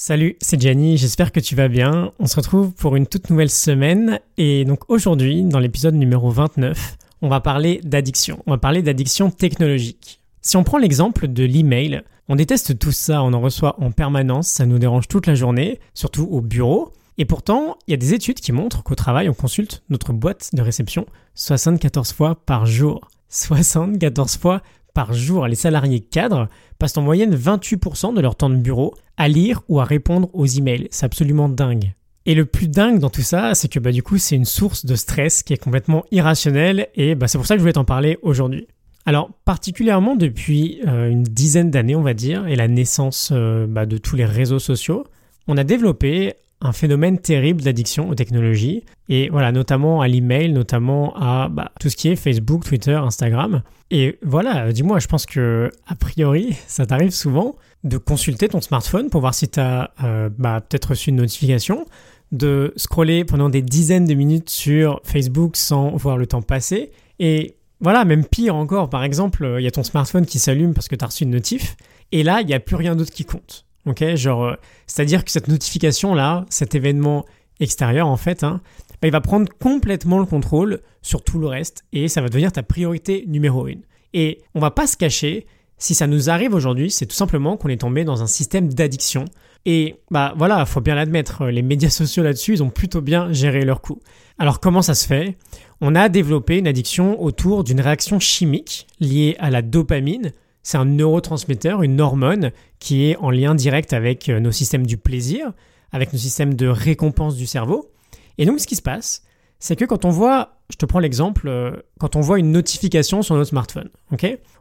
Salut, c'est Gianni, j'espère que tu vas bien. On se retrouve pour une toute nouvelle semaine et donc aujourd'hui, dans l'épisode numéro 29, on va parler d'addiction. On va parler d'addiction technologique. Si on prend l'exemple de l'email, on déteste tout ça, on en reçoit en permanence, ça nous dérange toute la journée, surtout au bureau. Et pourtant, il y a des études qui montrent qu'au travail, on consulte notre boîte de réception 74 fois par jour. 74 fois par jour. Les salariés cadres passent en moyenne 28% de leur temps de bureau à lire ou à répondre aux emails. C'est absolument dingue. Et le plus dingue dans tout ça, c'est que bah, du coup, c'est une source de stress qui est complètement irrationnelle et bah, c'est pour ça que je voulais t'en parler aujourd'hui. Alors, particulièrement depuis euh, une dizaine d'années, on va dire, et la naissance euh, bah, de tous les réseaux sociaux, on a développé un phénomène terrible d'addiction aux technologies, et voilà, notamment à l'email, notamment à bah, tout ce qui est Facebook, Twitter, Instagram. Et voilà, dis-moi, je pense que, a priori, ça t'arrive souvent de consulter ton smartphone pour voir si tu euh, bah, peut-être reçu une notification, de scroller pendant des dizaines de minutes sur Facebook sans voir le temps passer. Et voilà, même pire encore, par exemple, il y a ton smartphone qui s'allume parce que tu as reçu une notif, et là, il n'y a plus rien d'autre qui compte. Ok, genre, euh, c'est-à-dire que cette notification là, cet événement extérieur en fait, hein, bah, il va prendre complètement le contrôle sur tout le reste et ça va devenir ta priorité numéro une. Et on va pas se cacher, si ça nous arrive aujourd'hui, c'est tout simplement qu'on est tombé dans un système d'addiction. Et bah voilà, faut bien l'admettre, les médias sociaux là-dessus, ils ont plutôt bien géré leur coup. Alors comment ça se fait? On a développé une addiction autour d'une réaction chimique liée à la dopamine, c'est un neurotransmetteur, une hormone qui est en lien direct avec euh, nos systèmes du plaisir, avec nos systèmes de récompense du cerveau. Et donc ce qui se passe, c'est que quand on voit, je te prends l'exemple, euh, quand on voit une notification sur notre smartphone,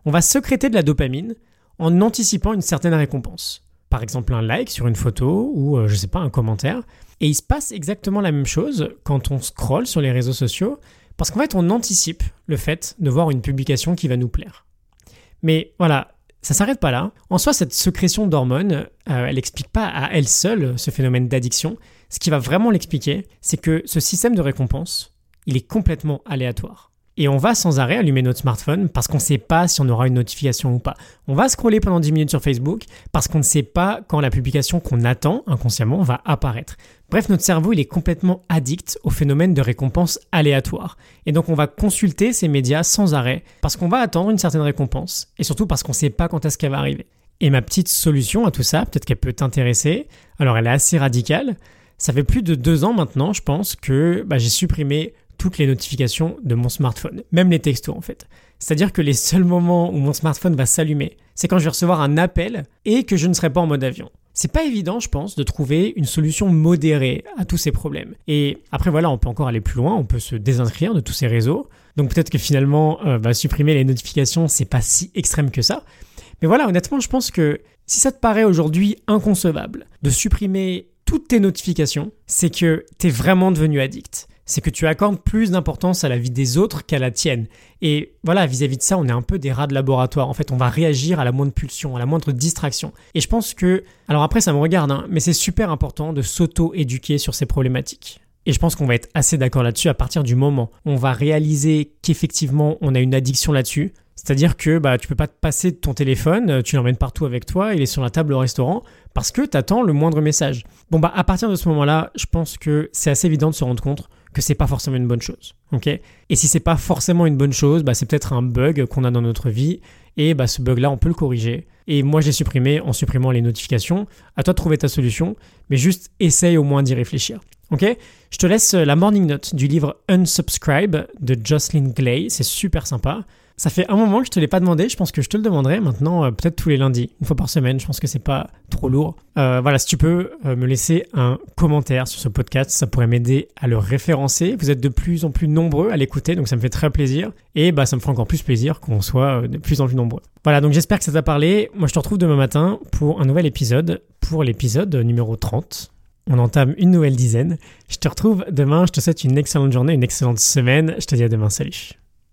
on va secréter de la dopamine en anticipant une certaine récompense. Par exemple un like sur une photo ou euh, je sais pas un commentaire. Et il se passe exactement la même chose quand on scrolle sur les réseaux sociaux, parce qu'en fait on anticipe le fait de voir une publication qui va nous plaire. Mais voilà, ça s'arrête pas là. En soi, cette sécrétion d'hormones, euh, elle n'explique pas à elle seule ce phénomène d'addiction. Ce qui va vraiment l'expliquer, c'est que ce système de récompense, il est complètement aléatoire. Et on va sans arrêt allumer notre smartphone parce qu'on ne sait pas si on aura une notification ou pas. On va scroller pendant 10 minutes sur Facebook parce qu'on ne sait pas quand la publication qu'on attend inconsciemment va apparaître. Bref, notre cerveau, il est complètement addict au phénomène de récompense aléatoire. Et donc on va consulter ces médias sans arrêt parce qu'on va attendre une certaine récompense et surtout parce qu'on ne sait pas quand est-ce qu'elle va arriver. Et ma petite solution à tout ça, peut-être qu'elle peut t'intéresser, alors elle est assez radicale. Ça fait plus de deux ans maintenant, je pense, que bah, j'ai supprimé toutes les notifications de mon smartphone, même les textos en fait. C'est-à-dire que les seuls moments où mon smartphone va s'allumer, c'est quand je vais recevoir un appel et que je ne serai pas en mode avion. C'est pas évident, je pense, de trouver une solution modérée à tous ces problèmes. Et après, voilà, on peut encore aller plus loin, on peut se désinscrire de tous ces réseaux. Donc peut-être que finalement, euh, bah, supprimer les notifications, c'est pas si extrême que ça. Mais voilà, honnêtement, je pense que si ça te paraît aujourd'hui inconcevable de supprimer toutes tes notifications, c'est que t'es vraiment devenu addict c'est que tu accordes plus d'importance à la vie des autres qu'à la tienne. Et voilà, vis-à-vis de ça, on est un peu des rats de laboratoire. En fait, on va réagir à la moindre pulsion, à la moindre distraction. Et je pense que, alors après, ça me regarde, hein, mais c'est super important de s'auto-éduquer sur ces problématiques. Et je pense qu'on va être assez d'accord là-dessus à partir du moment où on va réaliser qu'effectivement on a une addiction là-dessus. C'est-à-dire que bah, tu peux pas te passer de ton téléphone, tu l'emmènes partout avec toi, il est sur la table au restaurant, parce que tu attends le moindre message. Bon bah à partir de ce moment-là, je pense que c'est assez évident de se rendre compte que c'est pas forcément une bonne chose. ok? Et si c'est pas forcément une bonne chose, bah, c'est peut-être un bug qu'on a dans notre vie et bah, ce bug-là, on peut le corriger. Et moi, j'ai supprimé en supprimant les notifications. À toi de trouver ta solution, mais juste essaye au moins d'y réfléchir. Ok? Je te laisse la morning note du livre Unsubscribe de Jocelyn Glay. C'est super sympa. Ça fait un moment que je te l'ai pas demandé, je pense que je te le demanderai maintenant, euh, peut-être tous les lundis, une fois par semaine, je pense que c'est pas trop lourd. Euh, voilà, si tu peux euh, me laisser un commentaire sur ce podcast, ça pourrait m'aider à le référencer. Vous êtes de plus en plus nombreux à l'écouter, donc ça me fait très plaisir. Et bah ça me fera encore plus plaisir qu'on soit de plus en plus nombreux. Voilà, donc j'espère que ça t'a parlé. Moi je te retrouve demain matin pour un nouvel épisode, pour l'épisode numéro 30 on entame une nouvelle dizaine. Je te retrouve demain, je te souhaite une excellente journée, une excellente semaine. Je te dis à demain, salut.